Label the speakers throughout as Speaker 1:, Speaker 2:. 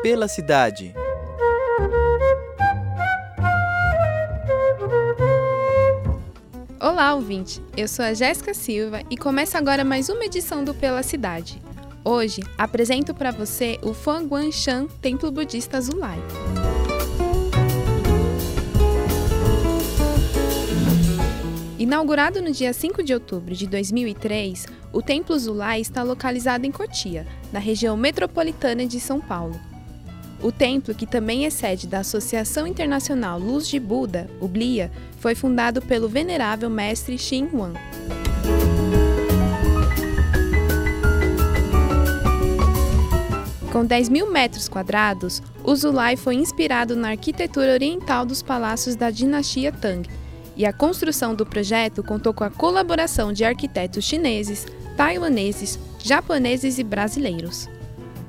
Speaker 1: Pela cidade.
Speaker 2: Olá, ouvinte! Eu sou a Jéssica Silva e começa agora mais uma edição do Pela Cidade. Hoje apresento para você o Fanguanshan Templo Budista Zulai. Inaugurado no dia 5 de outubro de 2003, o Templo Zulai está localizado em Cotia, na região metropolitana de São Paulo. O templo, que também é sede da Associação Internacional Luz de Buda, o BLIA, foi fundado pelo venerável mestre Xin Wan. Com 10 mil metros quadrados, o Zulai foi inspirado na arquitetura oriental dos palácios da dinastia Tang, e a construção do projeto contou com a colaboração de arquitetos chineses, taiwaneses, japoneses e brasileiros.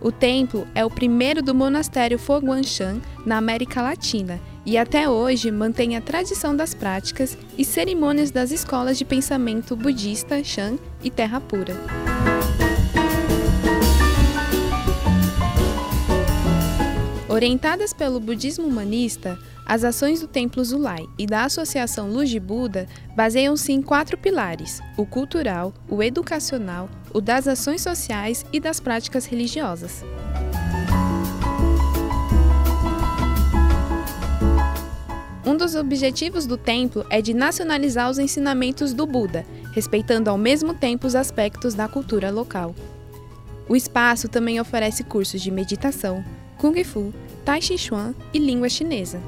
Speaker 2: O templo é o primeiro do monastério Foguanshan na América Latina e até hoje mantém a tradição das práticas e cerimônias das escolas de pensamento budista Shan e Terra Pura. Orientadas pelo budismo humanista, as ações do Templo Zulai e da Associação Luz de Buda baseiam-se em quatro pilares: o cultural, o educacional, o das ações sociais e das práticas religiosas. Um dos objetivos do templo é de nacionalizar os ensinamentos do Buda, respeitando ao mesmo tempo os aspectos da cultura local. O espaço também oferece cursos de meditação, Kung Fu, Tai Chi Chuan e língua chinesa.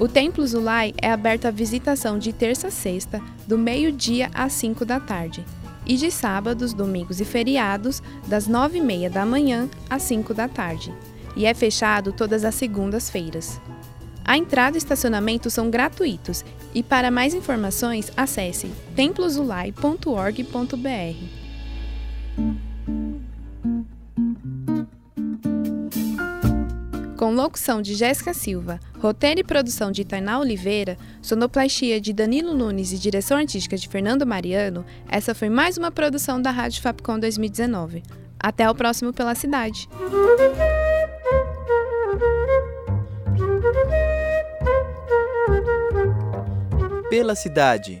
Speaker 2: O Templo Zulai é aberto à visitação de terça a sexta, do meio-dia às 5 da tarde, e de sábados, domingos e feriados, das 9h30 da manhã às 5 da tarde, e é fechado todas as segundas-feiras. A entrada e estacionamento são gratuitos e para mais informações acesse templozulai.org.br. Com locução de Jéssica Silva, roteiro e produção de Tainá Oliveira, sonoplastia de Danilo Nunes e direção artística de Fernando Mariano, essa foi mais uma produção da Rádio Fapcom 2019. Até o próximo Pela Cidade!
Speaker 1: Pela cidade.